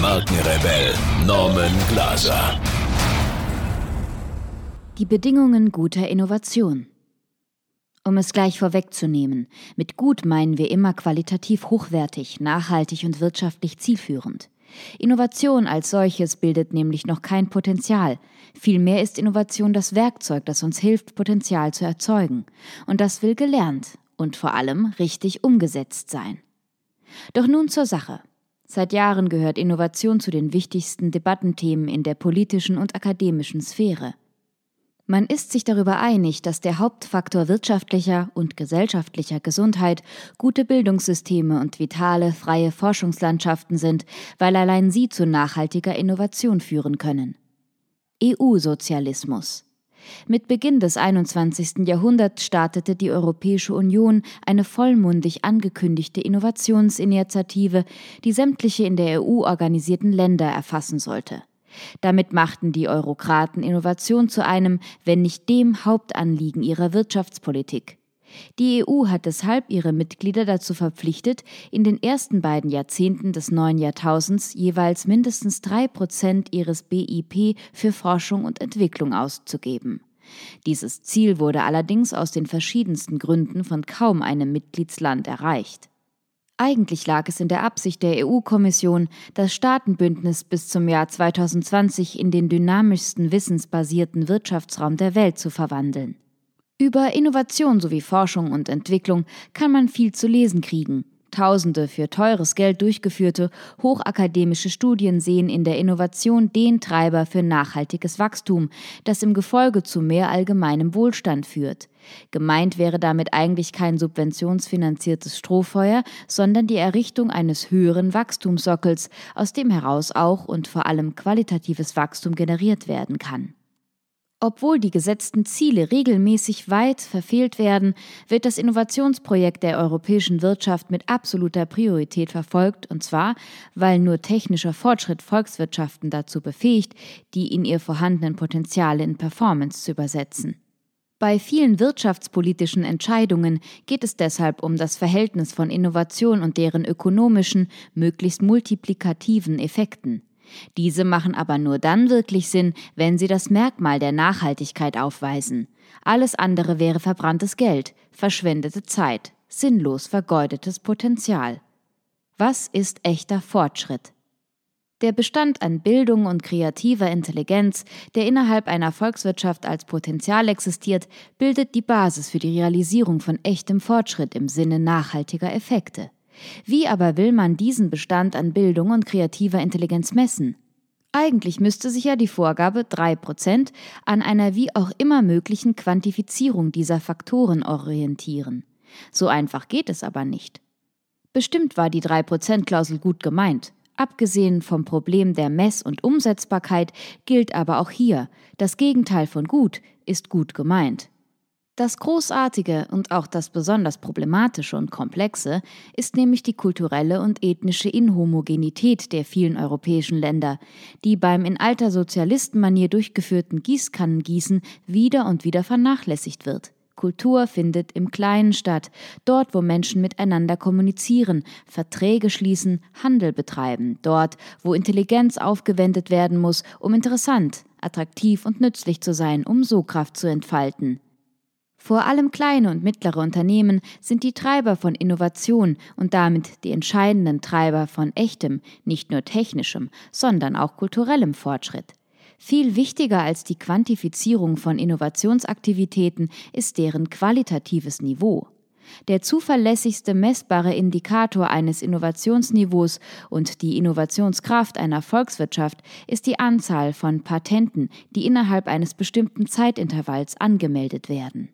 Markenrebell Norman Glaser. Die Bedingungen guter Innovation. Um es gleich vorwegzunehmen, mit gut meinen wir immer qualitativ hochwertig, nachhaltig und wirtschaftlich zielführend. Innovation als solches bildet nämlich noch kein Potenzial. Vielmehr ist Innovation das Werkzeug, das uns hilft, Potenzial zu erzeugen. Und das will gelernt und vor allem richtig umgesetzt sein. Doch nun zur Sache. Seit Jahren gehört Innovation zu den wichtigsten Debattenthemen in der politischen und akademischen Sphäre. Man ist sich darüber einig, dass der Hauptfaktor wirtschaftlicher und gesellschaftlicher Gesundheit gute Bildungssysteme und vitale, freie Forschungslandschaften sind, weil allein sie zu nachhaltiger Innovation führen können. EU-Sozialismus mit Beginn des 21. Jahrhunderts startete die Europäische Union eine vollmundig angekündigte Innovationsinitiative, die sämtliche in der EU organisierten Länder erfassen sollte. Damit machten die Eurokraten Innovation zu einem, wenn nicht dem Hauptanliegen ihrer Wirtschaftspolitik. Die EU hat deshalb ihre Mitglieder dazu verpflichtet, in den ersten beiden Jahrzehnten des neuen Jahrtausends jeweils mindestens drei Prozent ihres BIP für Forschung und Entwicklung auszugeben. Dieses Ziel wurde allerdings aus den verschiedensten Gründen von kaum einem Mitgliedsland erreicht. Eigentlich lag es in der Absicht der EU-Kommission, das Staatenbündnis bis zum Jahr 2020 in den dynamischsten wissensbasierten Wirtschaftsraum der Welt zu verwandeln. Über Innovation sowie Forschung und Entwicklung kann man viel zu lesen kriegen. Tausende für teures Geld durchgeführte hochakademische Studien sehen in der Innovation den Treiber für nachhaltiges Wachstum, das im Gefolge zu mehr allgemeinem Wohlstand führt. Gemeint wäre damit eigentlich kein subventionsfinanziertes Strohfeuer, sondern die Errichtung eines höheren Wachstumssockels, aus dem heraus auch und vor allem qualitatives Wachstum generiert werden kann. Obwohl die gesetzten Ziele regelmäßig weit verfehlt werden, wird das Innovationsprojekt der europäischen Wirtschaft mit absoluter Priorität verfolgt, und zwar, weil nur technischer Fortschritt Volkswirtschaften dazu befähigt, die in ihr vorhandenen Potenziale in Performance zu übersetzen. Bei vielen wirtschaftspolitischen Entscheidungen geht es deshalb um das Verhältnis von Innovation und deren ökonomischen, möglichst multiplikativen Effekten. Diese machen aber nur dann wirklich Sinn, wenn sie das Merkmal der Nachhaltigkeit aufweisen. Alles andere wäre verbranntes Geld, verschwendete Zeit, sinnlos vergeudetes Potenzial. Was ist echter Fortschritt? Der Bestand an Bildung und kreativer Intelligenz, der innerhalb einer Volkswirtschaft als Potenzial existiert, bildet die Basis für die Realisierung von echtem Fortschritt im Sinne nachhaltiger Effekte. Wie aber will man diesen Bestand an Bildung und kreativer Intelligenz messen? Eigentlich müsste sich ja die Vorgabe 3% an einer wie auch immer möglichen Quantifizierung dieser Faktoren orientieren. So einfach geht es aber nicht. Bestimmt war die 3%-Klausel gut gemeint. Abgesehen vom Problem der Mess- und Umsetzbarkeit gilt aber auch hier, das Gegenteil von gut ist gut gemeint. Das Großartige und auch das besonders Problematische und Komplexe ist nämlich die kulturelle und ethnische Inhomogenität der vielen europäischen Länder, die beim in alter Sozialistenmanier durchgeführten Gießkannengießen wieder und wieder vernachlässigt wird. Kultur findet im Kleinen statt, dort, wo Menschen miteinander kommunizieren, Verträge schließen, Handel betreiben, dort, wo Intelligenz aufgewendet werden muss, um interessant, attraktiv und nützlich zu sein, um Sogkraft zu entfalten. Vor allem kleine und mittlere Unternehmen sind die Treiber von Innovation und damit die entscheidenden Treiber von echtem, nicht nur technischem, sondern auch kulturellem Fortschritt. Viel wichtiger als die Quantifizierung von Innovationsaktivitäten ist deren qualitatives Niveau. Der zuverlässigste messbare Indikator eines Innovationsniveaus und die Innovationskraft einer Volkswirtschaft ist die Anzahl von Patenten, die innerhalb eines bestimmten Zeitintervalls angemeldet werden.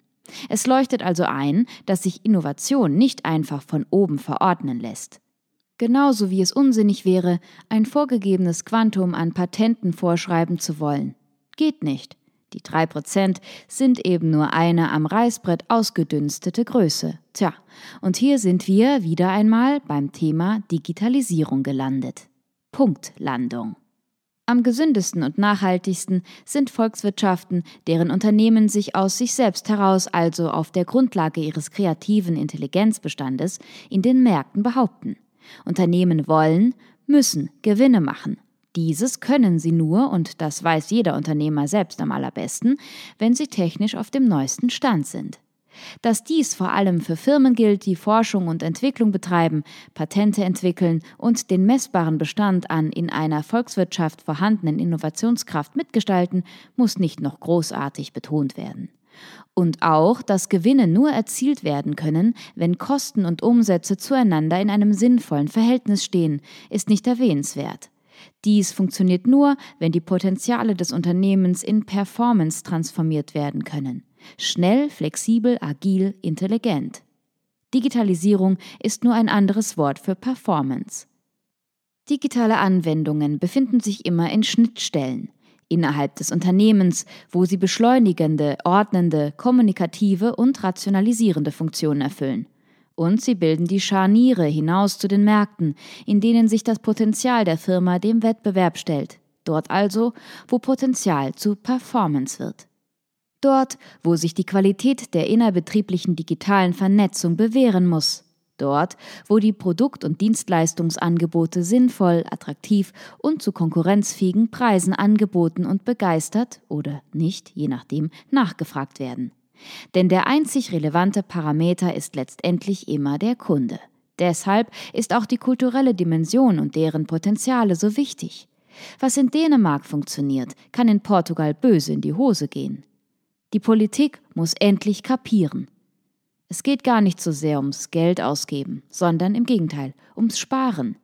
Es leuchtet also ein, dass sich Innovation nicht einfach von oben verordnen lässt. Genauso wie es unsinnig wäre, ein vorgegebenes Quantum an Patenten vorschreiben zu wollen. Geht nicht. Die drei Prozent sind eben nur eine am Reißbrett ausgedünstete Größe. Tja, und hier sind wir wieder einmal beim Thema Digitalisierung gelandet. Punktlandung. Am gesündesten und nachhaltigsten sind Volkswirtschaften, deren Unternehmen sich aus sich selbst heraus, also auf der Grundlage ihres kreativen Intelligenzbestandes, in den Märkten behaupten. Unternehmen wollen, müssen Gewinne machen. Dieses können sie nur, und das weiß jeder Unternehmer selbst am allerbesten, wenn sie technisch auf dem neuesten Stand sind. Dass dies vor allem für Firmen gilt, die Forschung und Entwicklung betreiben, Patente entwickeln und den messbaren Bestand an in einer Volkswirtschaft vorhandenen Innovationskraft mitgestalten, muss nicht noch großartig betont werden. Und auch, dass Gewinne nur erzielt werden können, wenn Kosten und Umsätze zueinander in einem sinnvollen Verhältnis stehen, ist nicht erwähnenswert. Dies funktioniert nur, wenn die Potenziale des Unternehmens in Performance transformiert werden können. Schnell, flexibel, agil, intelligent. Digitalisierung ist nur ein anderes Wort für Performance. Digitale Anwendungen befinden sich immer in Schnittstellen innerhalb des Unternehmens, wo sie beschleunigende, ordnende, kommunikative und rationalisierende Funktionen erfüllen. Und sie bilden die Scharniere hinaus zu den Märkten, in denen sich das Potenzial der Firma dem Wettbewerb stellt. Dort also, wo Potenzial zu Performance wird. Dort, wo sich die Qualität der innerbetrieblichen digitalen Vernetzung bewähren muss. Dort, wo die Produkt- und Dienstleistungsangebote sinnvoll, attraktiv und zu konkurrenzfähigen Preisen angeboten und begeistert oder nicht, je nachdem, nachgefragt werden. Denn der einzig relevante Parameter ist letztendlich immer der Kunde. Deshalb ist auch die kulturelle Dimension und deren Potenziale so wichtig. Was in Dänemark funktioniert, kann in Portugal böse in die Hose gehen. Die Politik muss endlich kapieren. Es geht gar nicht so sehr ums Geld ausgeben, sondern im Gegenteil, ums Sparen.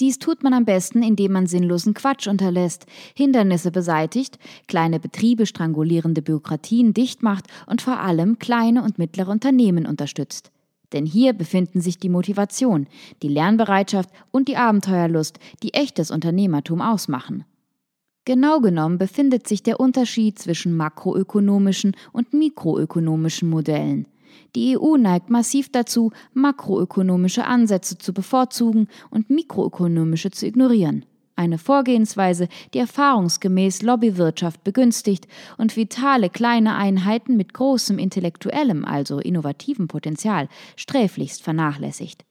Dies tut man am besten, indem man sinnlosen Quatsch unterlässt, Hindernisse beseitigt, kleine Betriebe strangulierende Bürokratien dicht macht und vor allem kleine und mittlere Unternehmen unterstützt. Denn hier befinden sich die Motivation, die Lernbereitschaft und die Abenteuerlust, die echtes Unternehmertum ausmachen. Genau genommen befindet sich der Unterschied zwischen makroökonomischen und mikroökonomischen Modellen. Die EU neigt massiv dazu, makroökonomische Ansätze zu bevorzugen und mikroökonomische zu ignorieren. Eine Vorgehensweise, die erfahrungsgemäß Lobbywirtschaft begünstigt und vitale kleine Einheiten mit großem intellektuellem, also innovativem Potenzial sträflichst vernachlässigt.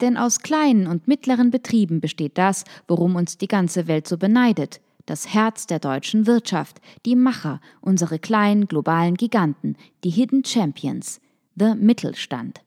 Denn aus kleinen und mittleren Betrieben besteht das, worum uns die ganze Welt so beneidet, das Herz der deutschen Wirtschaft, die Macher, unsere kleinen globalen Giganten, die Hidden Champions, the Mittelstand.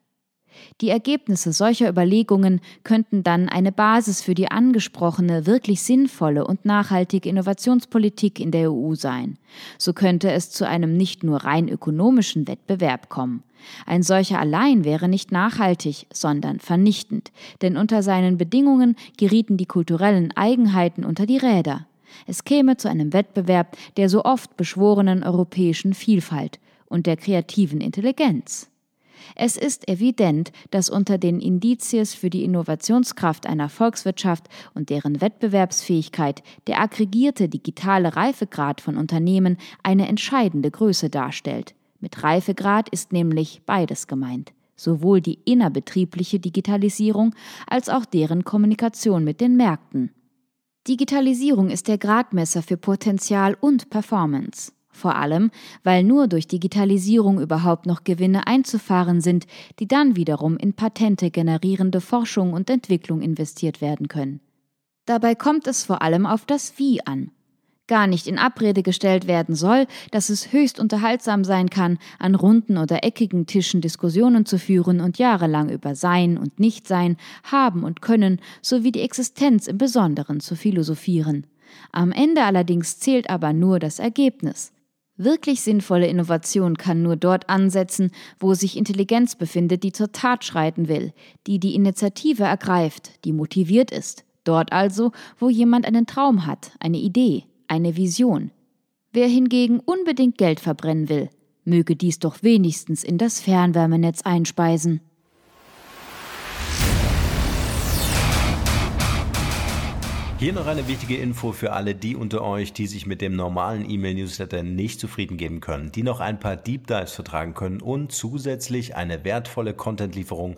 Die Ergebnisse solcher Überlegungen könnten dann eine Basis für die angesprochene, wirklich sinnvolle und nachhaltige Innovationspolitik in der EU sein. So könnte es zu einem nicht nur rein ökonomischen Wettbewerb kommen. Ein solcher allein wäre nicht nachhaltig, sondern vernichtend, denn unter seinen Bedingungen gerieten die kulturellen Eigenheiten unter die Räder. Es käme zu einem Wettbewerb der so oft beschworenen europäischen Vielfalt und der kreativen Intelligenz. Es ist evident, dass unter den Indizies für die Innovationskraft einer Volkswirtschaft und deren Wettbewerbsfähigkeit der aggregierte digitale Reifegrad von Unternehmen eine entscheidende Größe darstellt. Mit Reifegrad ist nämlich beides gemeint sowohl die innerbetriebliche Digitalisierung als auch deren Kommunikation mit den Märkten. Digitalisierung ist der Gradmesser für Potenzial und Performance. Vor allem, weil nur durch Digitalisierung überhaupt noch Gewinne einzufahren sind, die dann wiederum in Patente generierende Forschung und Entwicklung investiert werden können. Dabei kommt es vor allem auf das Wie an gar nicht in Abrede gestellt werden soll, dass es höchst unterhaltsam sein kann, an runden oder eckigen Tischen Diskussionen zu führen und jahrelang über Sein und Nichtsein, Haben und Können sowie die Existenz im Besonderen zu philosophieren. Am Ende allerdings zählt aber nur das Ergebnis. Wirklich sinnvolle Innovation kann nur dort ansetzen, wo sich Intelligenz befindet, die zur Tat schreiten will, die die Initiative ergreift, die motiviert ist. Dort also, wo jemand einen Traum hat, eine Idee, eine Vision. Wer hingegen unbedingt Geld verbrennen will, möge dies doch wenigstens in das Fernwärmenetz einspeisen. Hier noch eine wichtige Info für alle die unter euch, die sich mit dem normalen E-Mail-Newsletter nicht zufrieden geben können, die noch ein paar Deep Dives vertragen können und zusätzlich eine wertvolle Content-Lieferung